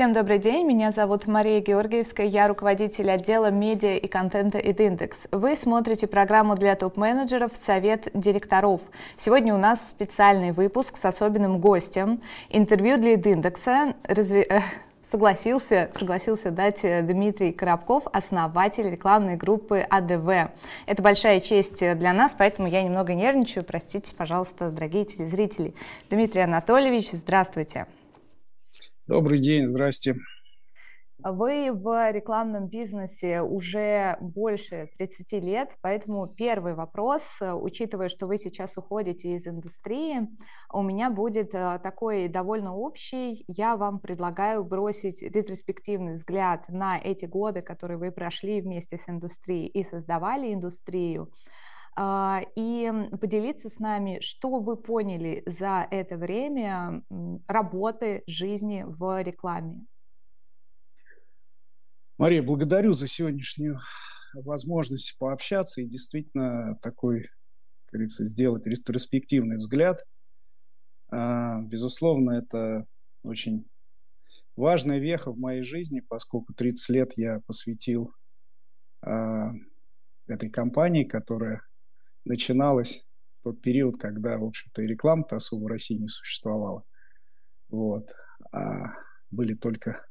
Всем добрый день, меня зовут Мария Георгиевская, я руководитель отдела медиа и контента Идиндекс. Вы смотрите программу для топ-менеджеров «Совет директоров». Сегодня у нас специальный выпуск с особенным гостем. Интервью для Идиндекса разре... Э, согласился, согласился дать э, Дмитрий Коробков, основатель рекламной группы АДВ. Это большая честь для нас, поэтому я немного нервничаю. Простите, пожалуйста, дорогие телезрители. Дмитрий Анатольевич, здравствуйте. Добрый день, здрасте. Вы в рекламном бизнесе уже больше 30 лет, поэтому первый вопрос, учитывая, что вы сейчас уходите из индустрии, у меня будет э, такой довольно общий. Я вам предлагаю бросить ретроспективный взгляд на эти годы, которые вы прошли вместе с индустрией и создавали индустрию. А, и поделиться с нами, что вы поняли за это время работы, жизни в рекламе. Мария, благодарю за сегодняшнюю возможность пообщаться и действительно такой, как говорится, сделать ретроспективный взгляд. А, безусловно, это очень важная веха в моей жизни, поскольку 30 лет я посвятил а, этой компании, которая начиналось тот период, когда, в общем-то, и реклама-то особо в России не существовала. Вот. А были только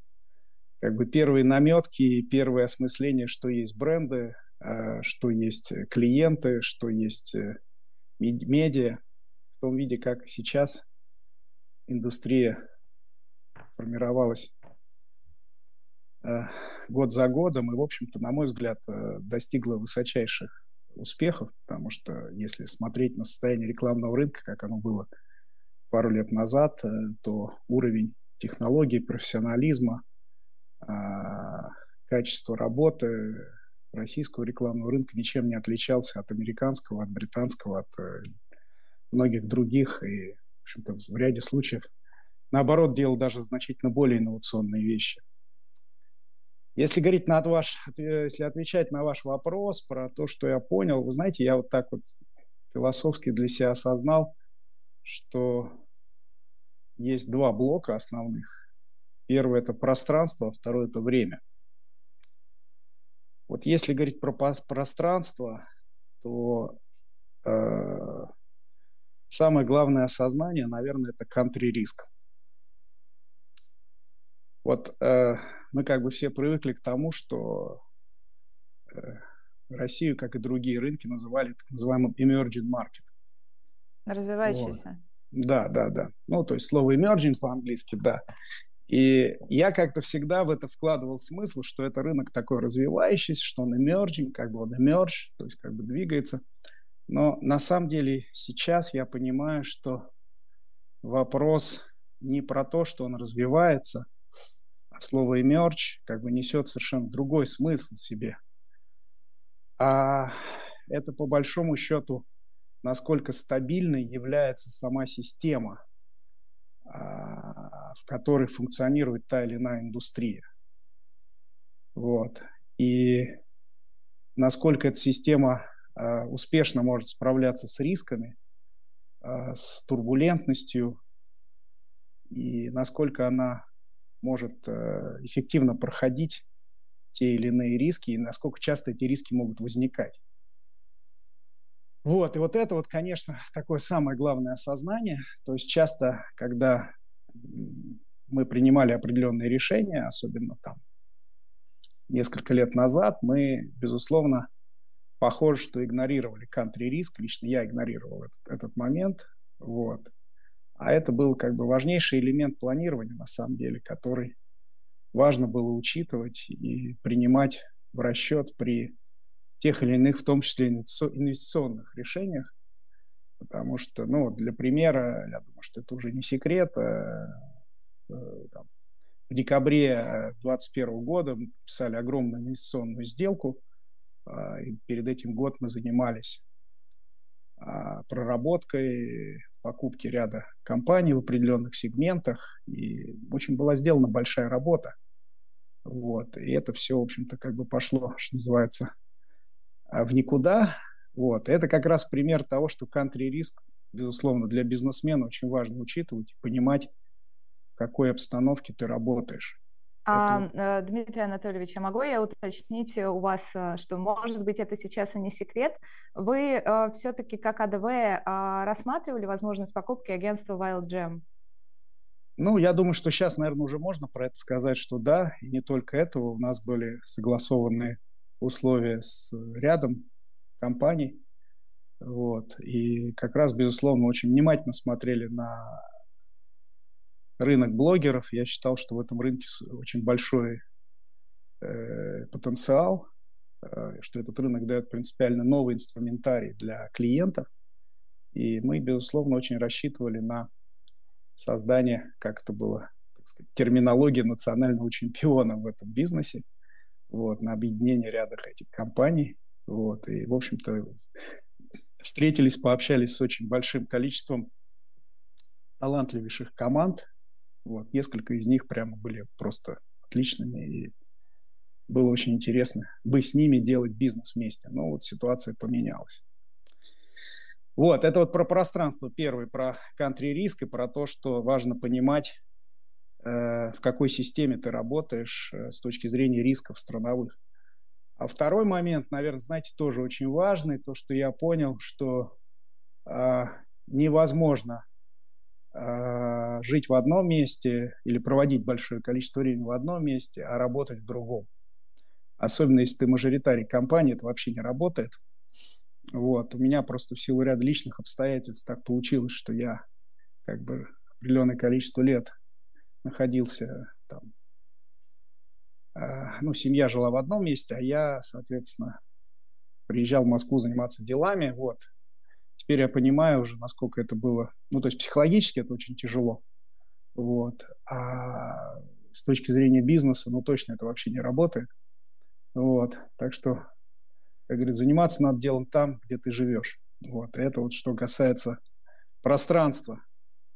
как бы первые наметки и первое осмысление, что есть бренды, а, что есть клиенты, что есть э, медиа, в том виде, как сейчас индустрия формировалась э, год за годом и, в общем-то, на мой взгляд, э, достигла высочайших успехов, потому что если смотреть на состояние рекламного рынка, как оно было пару лет назад, э, то уровень технологий, профессионализма, а, качество работы российского рекламного рынка ничем не отличался от американского, от британского, от э, многих других. И, в общем-то, в ряде случаев, наоборот, делал даже значительно более инновационные вещи. Если говорить на ваш, если отвечать на ваш вопрос про то, что я понял, вы знаете, я вот так вот философски для себя осознал, что есть два блока основных. Первый – это пространство, а второй – это время. Вот если говорить про пространство, то э, самое главное осознание, наверное, это country-риск. Вот э, мы как бы все привыкли к тому, что э, Россию, как и другие рынки, называли так называемым emerging market. Развивающийся. Вот. Да, да, да. Ну, то есть слово emerging по-английски, да. И я как-то всегда в это вкладывал смысл, что это рынок такой развивающийся, что он emerging, как бы он emerge, то есть как бы двигается. Но на самом деле сейчас я понимаю, что вопрос не про то, что он развивается – слово emerge как бы несет совершенно другой смысл в себе. А это по большому счету, насколько стабильной является сама система, а, в которой функционирует та или иная индустрия. Вот. И насколько эта система а, успешно может справляться с рисками, а, с турбулентностью, и насколько она может э, эффективно проходить те или иные риски и насколько часто эти риски могут возникать. Вот, и вот это вот, конечно, такое самое главное осознание. То есть часто, когда мы принимали определенные решения, особенно там несколько лет назад, мы, безусловно, похоже, что игнорировали кантри-риск. Лично я игнорировал этот, этот момент. Вот. А это был как бы важнейший элемент планирования, на самом деле, который важно было учитывать и принимать в расчет при тех или иных, в том числе инвестиционных решениях. Потому что, ну, для примера, я думаю, что это уже не секрет, а, э, там, в декабре 2021 года мы подписали огромную инвестиционную сделку, а, и перед этим год мы занимались проработкой покупки ряда компаний в определенных сегментах, и очень была сделана большая работа. Вот. И это все, в общем-то, как бы пошло, что называется, а, в никуда. Вот. Это как раз пример того, что country-риск, безусловно, для бизнесмена очень важно учитывать и понимать, в какой обстановке ты работаешь. А. Дмитрий Анатольевич, а могу я уточнить у вас, что, может быть, это сейчас и не секрет, вы э, все-таки как АДВ э, рассматривали возможность покупки агентства Wild Gem? Ну, я думаю, что сейчас, наверное, уже можно про это сказать, что да, и не только этого. У нас были согласованы условия с рядом компаний, вот, и как раз, безусловно, очень внимательно смотрели на рынок блогеров. Я считал, что в этом рынке очень большой э, потенциал, э, что этот рынок дает принципиально новый инструментарий для клиентов. И мы, безусловно, очень рассчитывали на создание, как это было, так сказать, терминология национального чемпиона в этом бизнесе, вот, на объединение ряда этих компаний. Вот, и, в общем-то, встретились, пообщались с очень большим количеством талантливейших команд. Вот, несколько из них прямо были просто отличными, и было очень интересно бы с ними делать бизнес вместе. Но вот ситуация поменялась. Вот, это вот про пространство первый, про country риск и про то, что важно понимать, э, в какой системе ты работаешь э, с точки зрения рисков страновых. А второй момент, наверное, знаете, тоже очень важный, то, что я понял, что э, невозможно жить в одном месте или проводить большое количество времени в одном месте, а работать в другом. Особенно если ты мажоритарий компании, это вообще не работает. Вот. У меня просто в силу ряда личных обстоятельств так получилось, что я как бы определенное количество лет находился там, э, ну, семья жила в одном месте, а я, соответственно, приезжал в Москву заниматься делами, вот. Теперь я понимаю уже, насколько это было, ну, то есть психологически это очень тяжело, вот. А с точки зрения бизнеса, ну, точно это вообще не работает, вот. Так что как говорит, заниматься надо делом там, где ты живешь. Вот. это вот что касается пространства.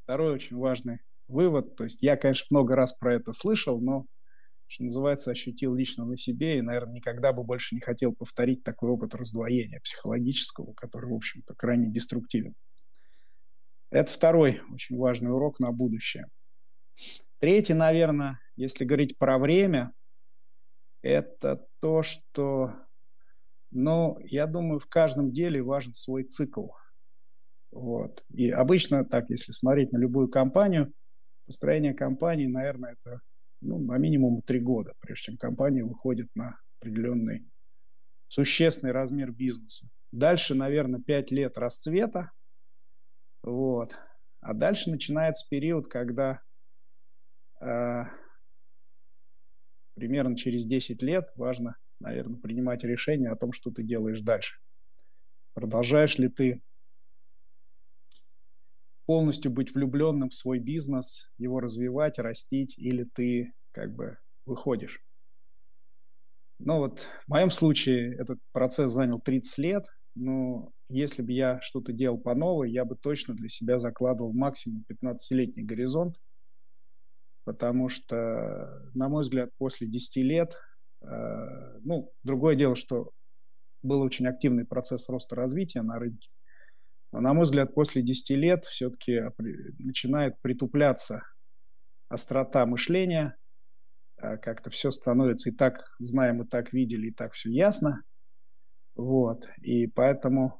Второй очень важный вывод. То есть я, конечно, много раз про это слышал, но, что называется, ощутил лично на себе и, наверное, никогда бы больше не хотел повторить такой опыт раздвоения психологического, который, в общем-то, крайне деструктивен. Это второй очень важный урок на будущее. Третий, наверное, если говорить про время, это то, что но я думаю, в каждом деле важен свой цикл. Вот. И обычно так, если смотреть на любую компанию, построение компании, наверное, это ну, на минимум три года, прежде чем компания выходит на определенный существенный размер бизнеса. Дальше, наверное, пять лет расцвета. Вот. А дальше начинается период, когда э, примерно через 10 лет важно наверное, принимать решение о том, что ты делаешь дальше. Продолжаешь ли ты полностью быть влюбленным в свой бизнес, его развивать, растить, или ты как бы выходишь. Ну вот в моем случае этот процесс занял 30 лет, но если бы я что-то делал по новой, я бы точно для себя закладывал максимум 15-летний горизонт, потому что, на мой взгляд, после 10 лет Э, ну, другое дело, что был очень активный процесс роста развития на рынке. Но, на мой взгляд, после 10 лет все-таки начинает притупляться острота мышления, э, как-то все становится и так знаем, и так видели, и так все ясно. Вот. И поэтому,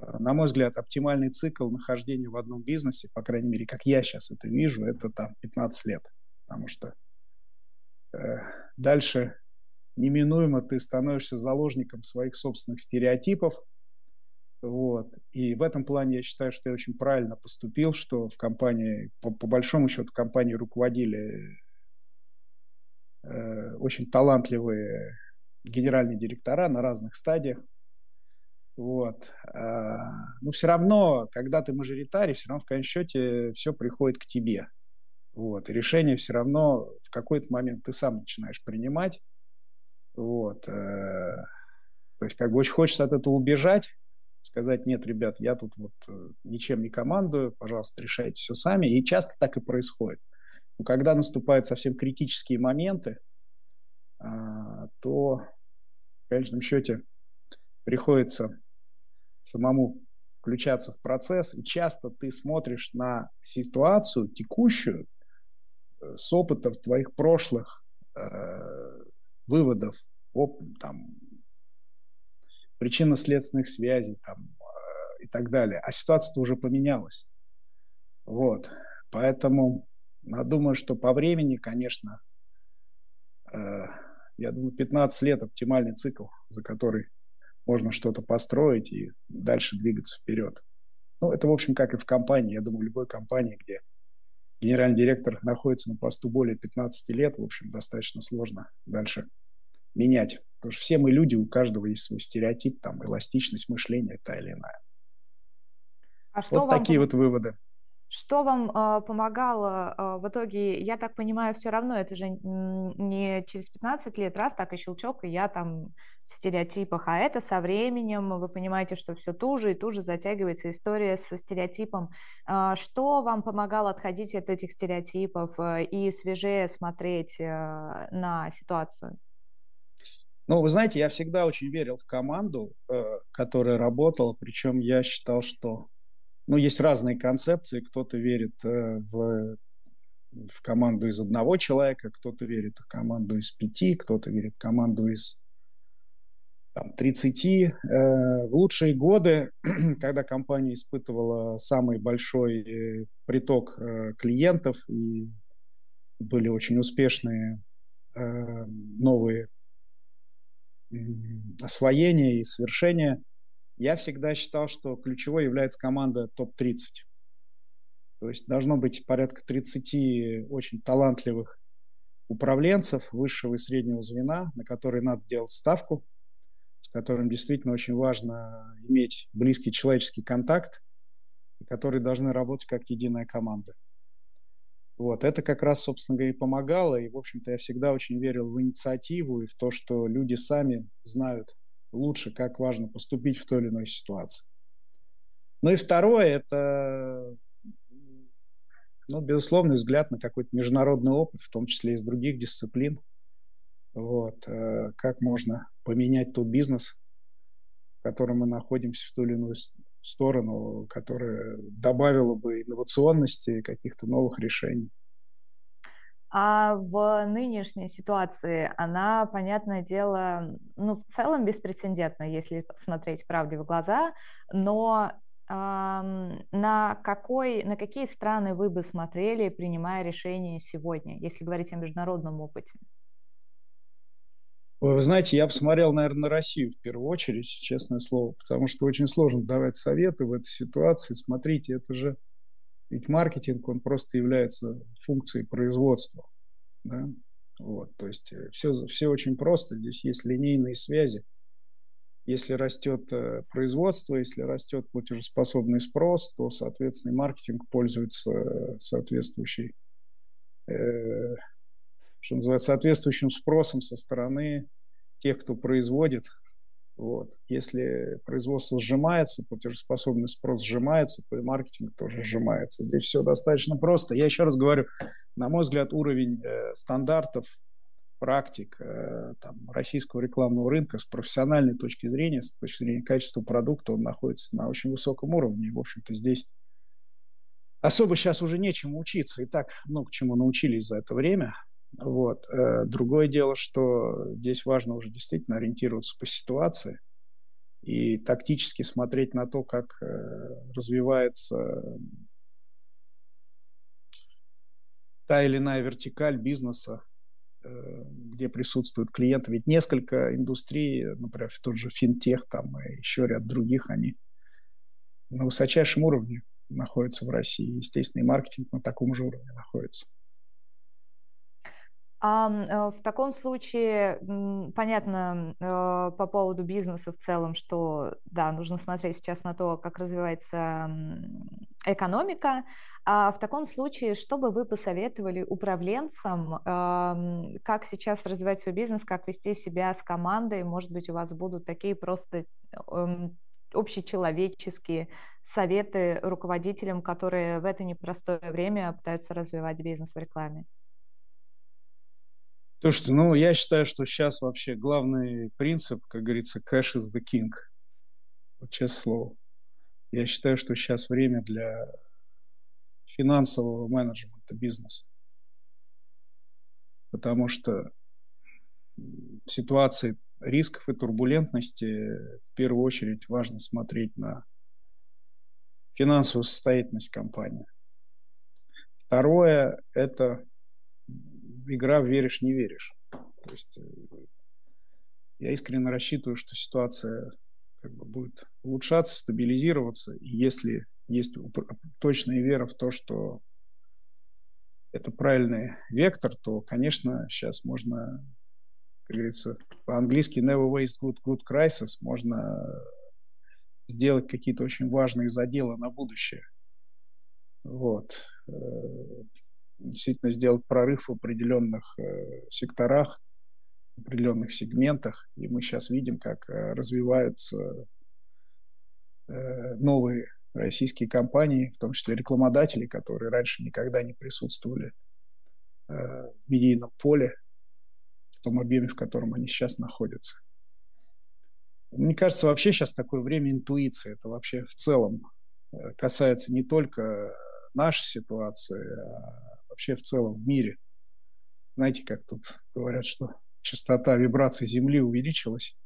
э, на мой взгляд, оптимальный цикл нахождения в одном бизнесе, по крайней мере, как я сейчас это вижу, это там 15 лет. Потому что дальше неминуемо ты становишься заложником своих собственных стереотипов. Вот. И в этом плане я считаю, что я очень правильно поступил, что в компании, по, по большому счету, компании руководили э, очень талантливые генеральные директора на разных стадиях. Вот. А, но все равно, когда ты мажоритарий, все равно в конечном счете все приходит к тебе. Вот. И решение все равно в какой-то момент ты сам начинаешь принимать. Вот. Э, то есть как бы очень хочется от этого убежать, сказать, нет, ребят, я тут вот э, ничем не командую, пожалуйста, решайте все сами. И часто так и происходит. Но когда наступают совсем критические моменты, а, то в конечном счете приходится самому включаться в процесс, и часто ты смотришь на ситуацию текущую с опытов твоих прошлых выводов, оп, там, причинно-следственных связей там, и так далее. А ситуация уже поменялась. Вот. Поэтому я думаю, что по времени, конечно, э, я думаю, 15 лет оптимальный цикл, за который можно что-то построить и дальше двигаться вперед. Ну, это, в общем, как и в компании. Я думаю, любой компании, где генеральный директор находится на посту более 15 лет, в общем, достаточно сложно дальше менять. Потому что все мы люди, у каждого есть свой стереотип, там, эластичность мышления та или иная. А что вот вам такие вот выводы. Что вам э, помогало э, в итоге, я так понимаю, все равно это же не через 15 лет, раз так и щелчок, и я там в стереотипах, а это со временем, вы понимаете, что все туже и туже затягивается история со стереотипом. Э, что вам помогало отходить от этих стереотипов э, и свежее смотреть э, на ситуацию? Ну, вы знаете, я всегда очень верил в команду, э, которая работала, причем я считал, что ну, есть разные концепции. Кто-то верит э, в, в команду из одного человека, кто-то верит в команду из пяти, кто-то верит в команду из там, 30. Э, в лучшие годы, когда компания испытывала самый большой э, приток э, клиентов и были очень успешные э, новые освоения и свершения, я всегда считал, что ключевой является команда топ-30. То есть должно быть порядка 30 очень талантливых управленцев высшего и среднего звена, на которые надо делать ставку, с которым действительно очень важно иметь близкий человеческий контакт, и которые должны работать как единая команда. Вот, это как раз, собственно говоря, и помогало, и, в общем-то, я всегда очень верил в инициативу и в то, что люди сами знают, лучше, как важно поступить в той или иной ситуации. Ну и второе – это, ну, безусловный взгляд на какой-то международный опыт, в том числе из других дисциплин. Вот, э, как можно поменять тот бизнес, в котором мы находимся в ту или иную сторону, которая добавила бы инновационности, каких-то новых решений. А в нынешней ситуации она, понятное дело, ну, в целом беспрецедентна, если смотреть правде в глаза, но на, какой, на какие страны вы бы смотрели, принимая решение сегодня, если говорить о международном опыте? Вы знаете, я посмотрел, наверное, на Россию в первую очередь, честное слово, потому что очень сложно давать советы в этой ситуации. Смотрите, это же ведь маркетинг, он просто является функцией производства. Да? Вот, то есть все, э, все очень просто. Здесь есть линейные связи. Если растет э, производство, если растет платежеспособный спрос, то, соответственно, маркетинг пользуется э, соответствующей, что называется, соответствующим спросом со стороны тех, кто производит вот. Если производство сжимается, платежеспособный спрос сжимается, то и маркетинг тоже сжимается. Здесь все достаточно просто. Я еще раз говорю, на мой взгляд, уровень э, стандартов, практик э, там, российского рекламного рынка с профессиональной точки зрения, с точки зрения качества продукта, он находится на очень высоком уровне. И, в общем-то, здесь особо сейчас уже нечему учиться. И так много чему научились за это время. Вот. Э, другое дело, что здесь важно уже действительно ориентироваться по ситуации и тактически смотреть на то, как э, развивается та или иная вертикаль бизнеса, э, где присутствуют клиенты. Ведь несколько индустрий, например, тот же финтех там и еще ряд других, они на высочайшем уровне находятся в России. Естественно, и маркетинг на таком же уровне находится. А э, в таком случае, понятно, э, по поводу бизнеса в целом, что, да, нужно смотреть сейчас на то, как развивается экономика. А в таком случае, что бы вы посоветовали управленцам, как сейчас развивать свой бизнес, как вести себя с командой? Может быть, у вас будут такие просто эм, общечеловеческие советы руководителям, которые в это непростое время пытаются развивать бизнес в рекламе? То, что, ну, я считаю, что сейчас вообще главный принцип, как говорится, cash is the king. Вот честное слово. Я считаю, что сейчас время для финансового менеджмента бизнеса. потому что в ситуации рисков и турбулентности в первую очередь важно смотреть на финансовую состоятельность компании. Второе – это игра «веришь, не веришь». То есть э, я искренне рассчитываю, что ситуация как бы будет улучшаться, стабилизироваться. И если есть точная вера в то, что это правильный вектор, то, конечно, сейчас можно, как говорится, по-английски never waste good, good crisis, можно сделать какие-то очень важные заделы на будущее. Вот. Э, действительно сделать прорыв в определенных э, секторах, в определенных сегментах. И мы сейчас видим, как э, развиваются новые российские компании, в том числе рекламодатели, которые раньше никогда не присутствовали э, в медийном поле в том объеме, в котором они сейчас находятся. Мне кажется, вообще сейчас такое время интуиции. Это вообще в целом э, касается не только нашей ситуации, а вообще в целом в мире. Знаете, как тут говорят, что частота вибраций Земли увеличилась.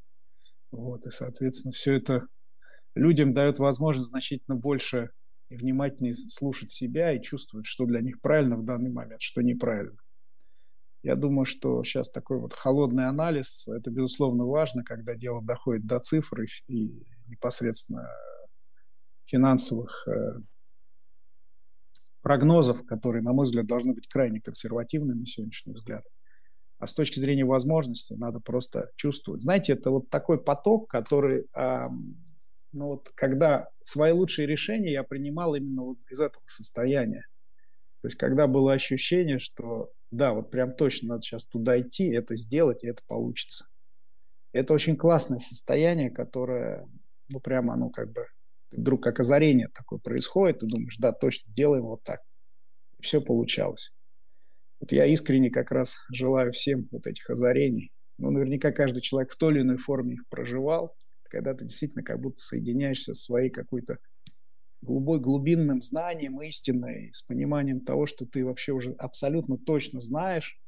Вот, и, соответственно, все это людям дает возможность значительно больше и внимательнее слушать себя и чувствовать, что для них правильно в данный момент, что неправильно. Я думаю, что сейчас такой вот холодный анализ, это, безусловно, важно, когда дело доходит до цифр и, непосредственно финансовых э, прогнозов, которые, на мой взгляд, должны быть крайне консервативны на сегодняшний взгляд. А с точки зрения возможностей надо просто чувствовать. Знаете, это вот такой поток, который но вот когда свои лучшие решения я принимал именно вот из этого состояния. То есть когда было ощущение, что да, вот прям точно надо сейчас туда идти, это сделать, и это получится. Это очень классное состояние, которое, ну, прямо оно как бы вдруг как озарение такое происходит, ты думаешь, да, точно, делаем вот так. И все получалось. Вот я искренне как раз желаю всем вот этих озарений. Ну, наверняка каждый человек в той или иной форме их проживал – когда ты действительно как будто соединяешься со своей какой-то глубой, глубинным знанием истины, с пониманием того, что ты вообще уже абсолютно точно знаешь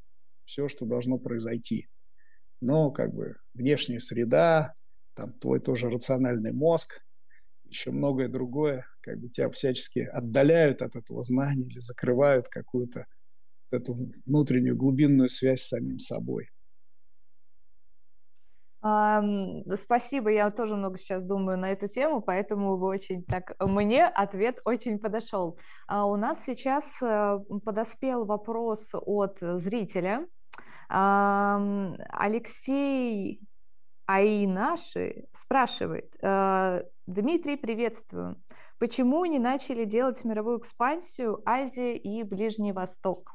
все, что должно произойти. Но как бы внешняя среда, там твой тоже рациональный мозг, еще многое другое, как бы тебя всячески отдаляют от этого знания или закрывают какую-то эту внутреннюю глубинную связь с самим собой. Спасибо, я тоже много сейчас думаю на эту тему, поэтому вы очень так мне ответ очень подошел. А у нас сейчас э, подоспел вопрос от зрителя. Алексей Айнаши спрашивает, э, Дмитрий, приветствую. Почему не начали делать мировую экспансию Азия и Ближний Восток?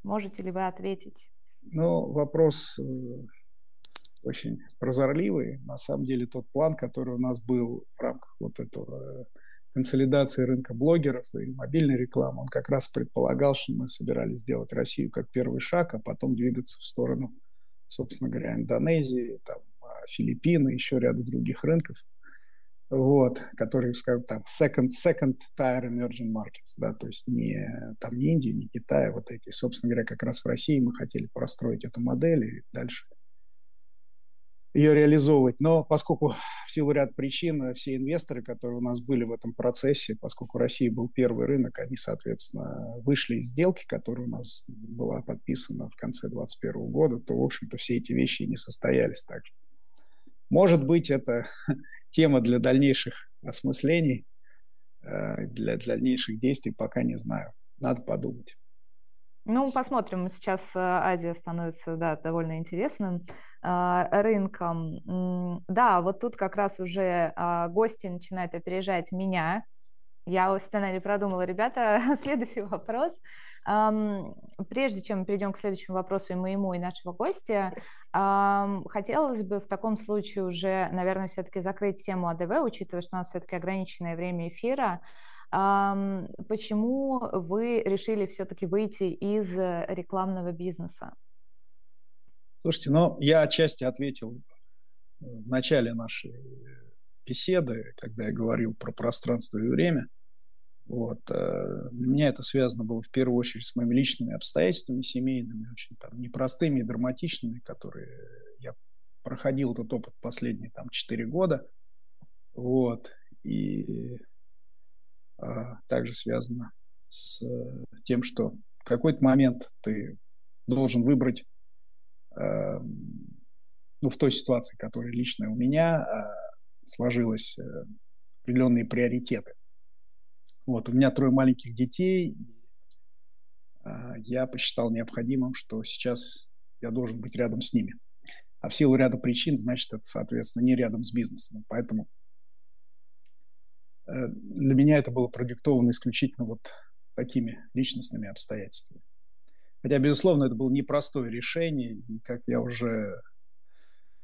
Сможете ли вы ответить? Ну, вопрос э, очень прозорливый. На самом деле тот план, который у нас был в рамках вот этого консолидации рынка блогеров и мобильной рекламы, он как раз предполагал, что мы собирались сделать Россию как первый шаг, а потом двигаться в сторону, собственно говоря, Индонезии, там, а, Филиппины, еще ряда других рынков, вот, которые, скажем, там, second, second tier emerging markets, да, то есть не, там, не Индия, не Китай, а вот эти, собственно говоря, как раз в России мы хотели простроить эту модель и дальше – ее реализовывать. Но поскольку в силу ряд причин все инвесторы, которые у нас были в этом процессе, поскольку Россия был первый рынок, они, соответственно, вышли из сделки, которая у нас была подписана в конце 2021 года, то, в общем-то, все эти вещи и не состоялись также. Может быть, это тема для дальнейших осмыслений, э, для дальнейших действий, пока не знаю. Надо подумать. Ну, посмотрим. Сейчас э, Азия становится, да, довольно интересным э, рынком. Да, вот тут как раз уже э, гости начинают опережать меня. Я сценарий продумала, ребята. Следующий вопрос. Прежде чем перейдем к следующему вопросу и моему, и нашего гостя, хотелось бы в таком случае уже, наверное, все-таки закрыть тему АДВ, учитывая, что у нас все-таки ограниченное время эфира. Почему вы решили все-таки выйти из э, рекламного бизнеса? Слушайте, ну, я отчасти ответил в начале нашей беседы, когда я говорил про пространство и время. Вот. Э, для меня это связано было в первую очередь с моими личными обстоятельствами семейными, очень там непростыми и драматичными, которые я проходил этот опыт последние там четыре года. Вот. И также связано с тем, что в какой-то момент ты должен выбрать, э, ну, в той ситуации, которая лично у меня э, сложилась, э, определенные приоритеты. Вот, у меня трое маленьких детей. А, я посчитал необходимым, что сейчас я должен быть рядом с ними. А в силу ряда причин, значит, это, соответственно, не рядом с бизнесом. Поэтому э, для меня это было продиктовано исключительно вот такими личностными обстоятельствами. Хотя, безусловно, это было непростое решение, и, как я уже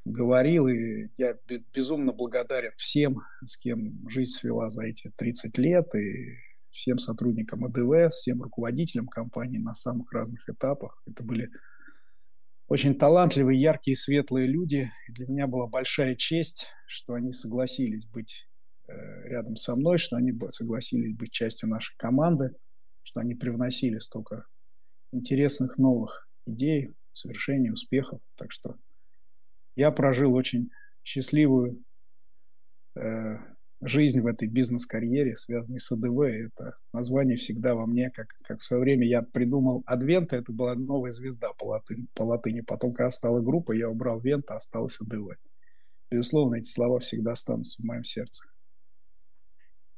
говорил, и я безумно благодарен всем, с кем жизнь свела за эти 30 лет, и всем сотрудникам АДВ, всем руководителям компании на самых разных этапах. Это были очень талантливые, яркие, светлые люди. И для меня была большая честь, что они согласились быть э, рядом со мной, что они согласились быть частью нашей команды, что они привносили столько интересных новых идей, совершений, успехов. Так что я прожил очень счастливую э, жизнь в этой бизнес-карьере, связанной с АДВ. Это название всегда во мне, как, как в свое время я придумал Адвента, это была новая звезда по латыни. По латыни. Потом, когда стала группа, я убрал Вента, осталось АДВ. Безусловно, эти слова всегда останутся в моем сердце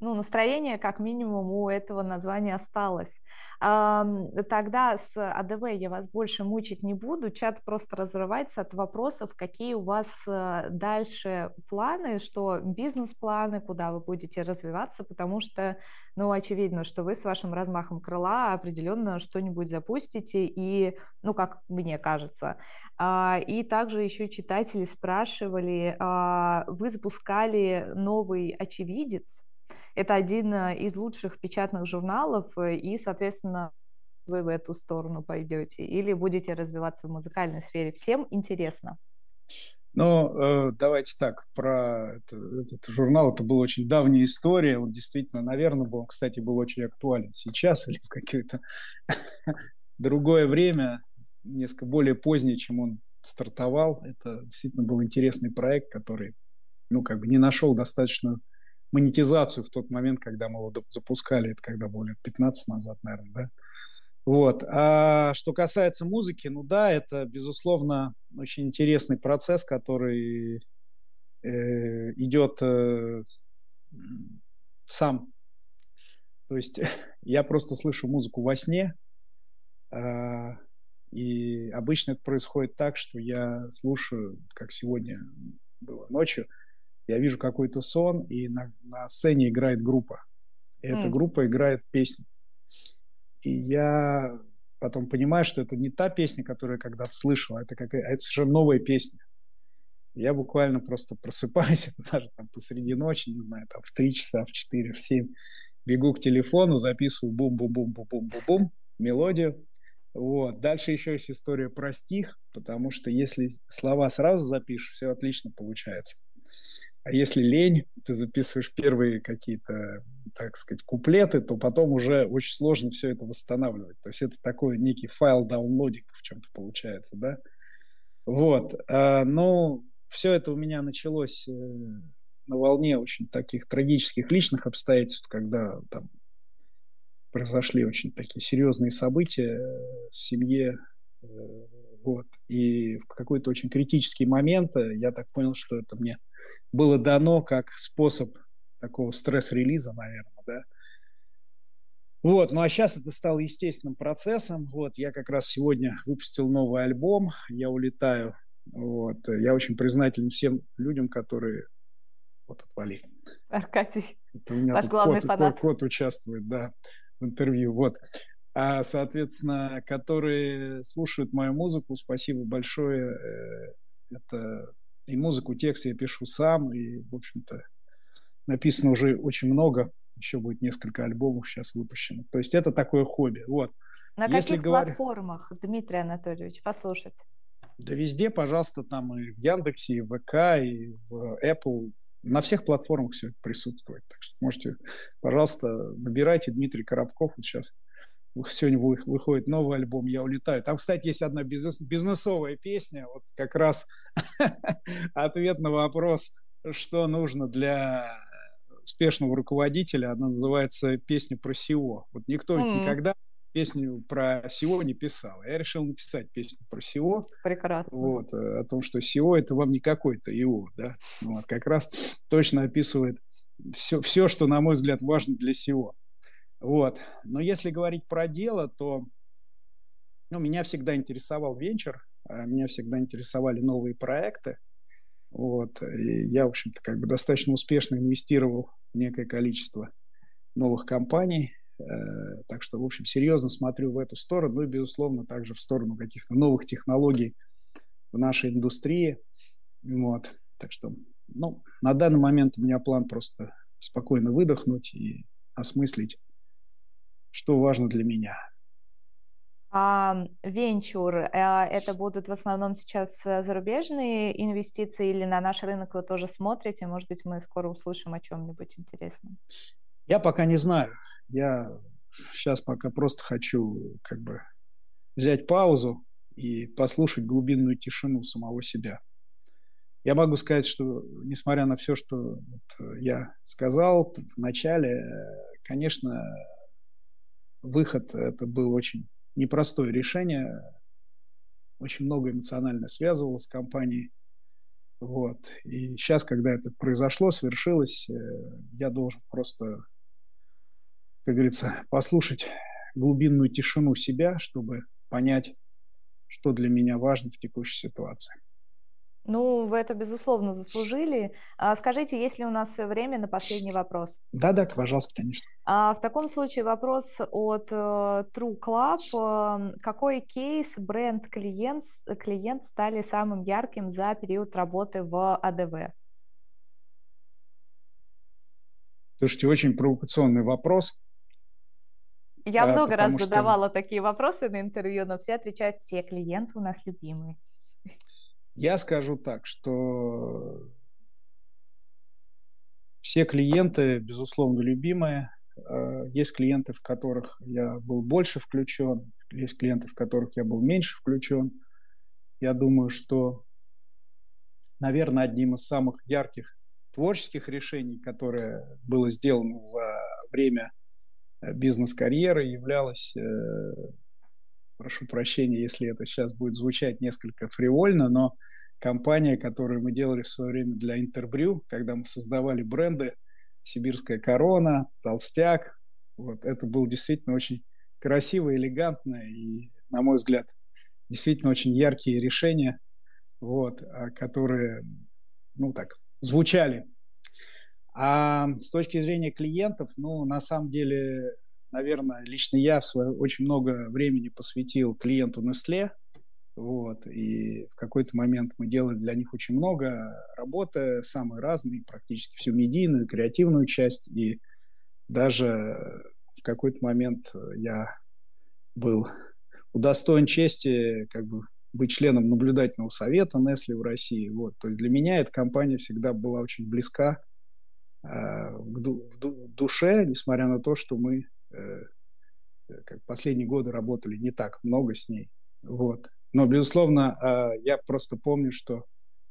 ну, настроение как минимум у этого названия осталось. Тогда с АДВ я вас больше мучить не буду, чат просто разрывается от вопросов, какие у вас э, дальше планы, что бизнес-планы, куда вы будете развиваться, потому что, ну, очевидно, что вы с вашим размахом крыла определенно что-нибудь запустите, и, ну, как мне кажется. А, и также еще читатели спрашивали, а, вы запускали новый очевидец, это один э, из лучших печатных журналов, э, и, соответственно, вы в эту сторону пойдете или будете развиваться в музыкальной сфере. Всем интересно. Ну, э, давайте так, про это, этот журнал, это была очень давняя история, он действительно, наверное, был, кстати, был очень актуален сейчас или в какое-то другое время, несколько более позднее, чем он стартовал. Это действительно был интересный проект, который, ну, как бы не нашел достаточно монетизацию в тот момент, когда мы его запускали, это когда было лет 15 назад, наверное, да. Вот. А что касается музыки, ну да, это, безусловно, очень интересный процесс, который э, идет э, сам. То есть я просто слышу музыку во сне, э, и обычно это происходит так, что я слушаю, как сегодня было ночью, я вижу какой-то сон, и на, на сцене играет группа. И mm. эта группа играет песню. И я потом понимаю, что это не та песня, которую я когда-то слышал, а это, какая, а это совершенно новая песня. Я буквально просто просыпаюсь, это даже там посреди ночи, не знаю, там в 3 часа, в 4, в 7, бегу к телефону, записываю бум-бум-бум-бум-бум-бум, мелодию. Вот. Дальше еще есть история про стих, потому что если слова сразу запишешь, все отлично получается. А если лень, ты записываешь первые какие-то, так сказать, куплеты, то потом уже очень сложно все это восстанавливать. То есть это такой некий файл даунлодинг в чем-то получается, да? Вот. А, ну, все это у меня началось э, на волне очень таких трагических личных обстоятельств, когда там произошли очень такие серьезные события в семье, э, вот. И в какой-то очень критический момент э, я так понял, что это мне было дано как способ такого стресс-релиза, наверное, да. Вот, ну а сейчас это стало естественным процессом. Вот, я как раз сегодня выпустил новый альбом, я улетаю. Вот, я очень признателен всем людям, которые... Вот, отвали. Аркадий, это у меня ваш главный кот, фанат. Кот, кот участвует, да, в интервью. Вот. А, соответственно, которые слушают мою музыку, спасибо большое. Э, это и музыку, текст я пишу сам, и, в общем-то, написано уже очень много, еще будет несколько альбомов сейчас выпущено. То есть это такое хобби. Вот. На Если каких говоря... платформах, Дмитрий Анатольевич, послушать? Да везде, пожалуйста, там и в Яндексе, и в ВК, и в Apple На всех платформах все это присутствует. Так что можете, пожалуйста, набирайте Дмитрий Коробков. Вот сейчас сегодня выходит новый альбом «Я улетаю». Там, кстати, есть одна бизнес, бизнесовая песня, вот как раз ответ на вопрос, что нужно для успешного руководителя. Она называется «Песня про SEO». Вот никто mm-hmm. никогда песню про SEO не писал. Я решил написать песню про SEO. Прекрасно. Вот, э, о том, что SEO – это вам не какой-то ИО, да. Вот, как раз точно описывает все, все, что, на мой взгляд, важно для SEO. Вот. Но если говорить про дело, то ну, меня всегда интересовал венчур, а меня всегда интересовали новые проекты. Вот. И я, в общем-то, как бы достаточно успешно инвестировал в некое количество новых компаний. Э, так что, в общем, серьезно смотрю в эту сторону, ну и, безусловно, также в сторону каких-то новых технологий в нашей индустрии. Вот. Так что, ну, на данный момент у меня план просто спокойно выдохнуть и осмыслить что важно для меня. А венчур, э, это будут в основном сейчас э, зарубежные инвестиции или на наш рынок вы тоже смотрите? Может быть, мы скоро услышим о чем-нибудь интересном? Я пока не знаю. Я сейчас пока просто хочу как бы взять паузу и послушать глубинную тишину самого себя. Я могу сказать, что несмотря на все, что вот я сказал в начале, конечно, выход это было очень непростое решение. Очень много эмоционально связывало с компанией. Вот. И сейчас, когда это произошло, свершилось, э, я должен просто, как говорится, послушать глубинную тишину себя, чтобы понять, что для меня важно в текущей ситуации. Ну, вы это, безусловно, заслужили. А скажите, есть ли у нас время на последний вопрос? Да-да, пожалуйста, конечно. А в таком случае вопрос от uh, True Club. Uh, какой кейс, бренд, клиент, клиент стали самым ярким за период работы в АДВ? Слушайте, очень провокационный вопрос. Я а, много раз задавала что... такие вопросы на интервью, но все отвечают, все клиенты у нас любимые. Я скажу так, что все клиенты, безусловно, любимые. Э, есть клиенты, в которых я был больше включен, есть клиенты, в которых я был меньше включен. Я думаю, что, наверное, одним из самых ярких творческих решений, которое было сделано за время э, бизнес-карьеры, являлось э, прошу прощения, если это сейчас будет звучать несколько фривольно, но компания, которую мы делали в свое время для Интербрю, когда мы создавали бренды «Сибирская корона», «Толстяк», вот, это было действительно очень красиво, элегантно и, на мой взгляд, действительно очень яркие решения, вот, а, которые, ну так, звучали. А с точки зрения клиентов, ну, на самом деле, наверное, лично я в свое, очень много времени посвятил клиенту Nestle, вот, и в какой-то момент мы делали для них очень много работы, самые разные, практически всю медийную, креативную часть, и даже в какой-то момент я был удостоен чести как бы быть членом наблюдательного совета Nestle в России. Вот. То есть для меня эта компания всегда была очень близка э, в, ду- в душе, несмотря на то, что мы как последние годы работали не так много с ней. Вот. Но, безусловно, э, я просто помню, что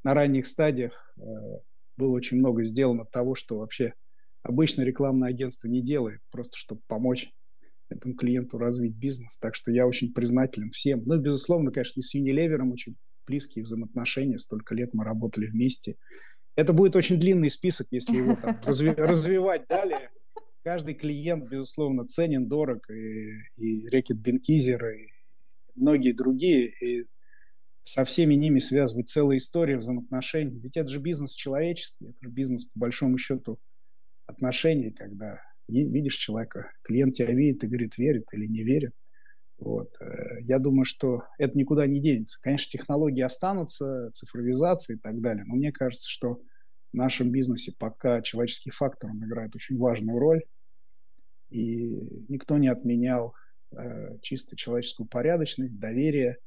на ранних стадиях э, было очень много сделано того, что вообще обычно рекламное агентство не делает, просто чтобы помочь этому клиенту развить бизнес. Так что я очень признателен всем. Ну, безусловно, конечно, и с Unilever очень близкие взаимоотношения. Столько лет мы работали вместе. Это будет очень длинный список, если его там развивать далее каждый клиент, безусловно, ценен, дорог, и, и Рекет Бенкизер, и многие другие, и со всеми ними связывает целая история взаимоотношений. Ведь это же бизнес человеческий, это же бизнес, по большому счету, отношений, когда видишь человека, клиент тебя видит и говорит, верит или не верит. Вот. Э, я думаю, что это никуда не денется. Конечно, технологии останутся, цифровизация и так далее, но мне кажется, что в нашем бизнесе пока человеческий фактор играет очень важную роль, и никто не отменял э, чисто человеческую порядочность, доверие,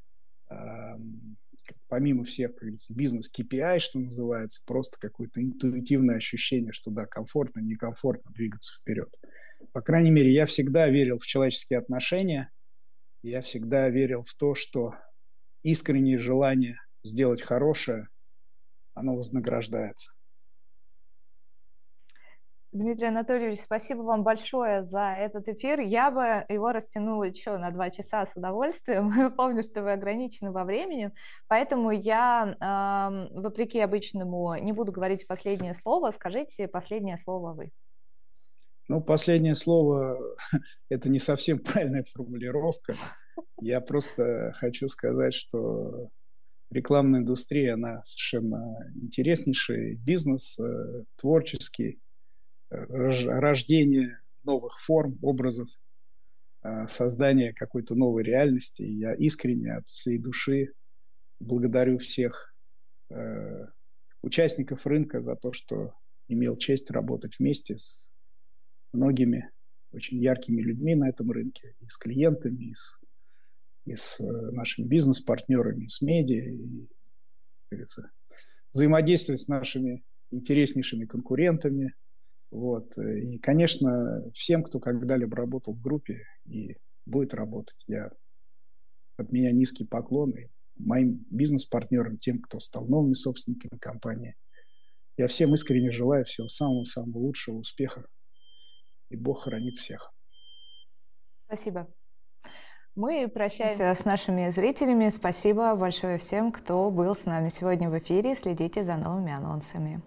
э, помимо всех, как говорится, бизнес KPI, что называется, просто какое-то интуитивное ощущение, что да, комфортно, некомфортно двигаться вперед. По крайней мере, я всегда верил в человеческие отношения, я всегда верил в то, что искреннее желание сделать хорошее, оно вознаграждается. Дмитрий Анатольевич, спасибо вам большое за этот эфир. Я бы его растянула еще на два часа с удовольствием. Помню, что вы ограничены во времени, поэтому я, вопреки обычному, не буду говорить последнее слово. Скажите последнее слово вы. Ну, последнее слово – это не совсем правильная формулировка. Я просто хочу сказать, что рекламная индустрия, она совершенно интереснейший бизнес, э, творческий, рождение новых форм, образов, а, создание какой-то новой реальности. Я искренне от всей души благодарю всех э, участников рынка за то, что имел честь работать вместе с многими очень яркими людьми на этом рынке, и с клиентами, и с, и с э, нашими бизнес-партнерами, и с медиа, и, говорится, взаимодействовать с нашими интереснейшими конкурентами, вот. И, конечно, всем, кто когда-либо работал в группе и будет работать, я от меня низкий поклон и моим бизнес-партнерам, тем, кто стал новыми собственниками компании. Я всем искренне желаю всего самого-самого лучшего, успеха. И Бог хранит всех. Спасибо. Мы прощаемся с нашими зрителями. Спасибо большое всем, кто был с нами сегодня в эфире. Следите за новыми анонсами.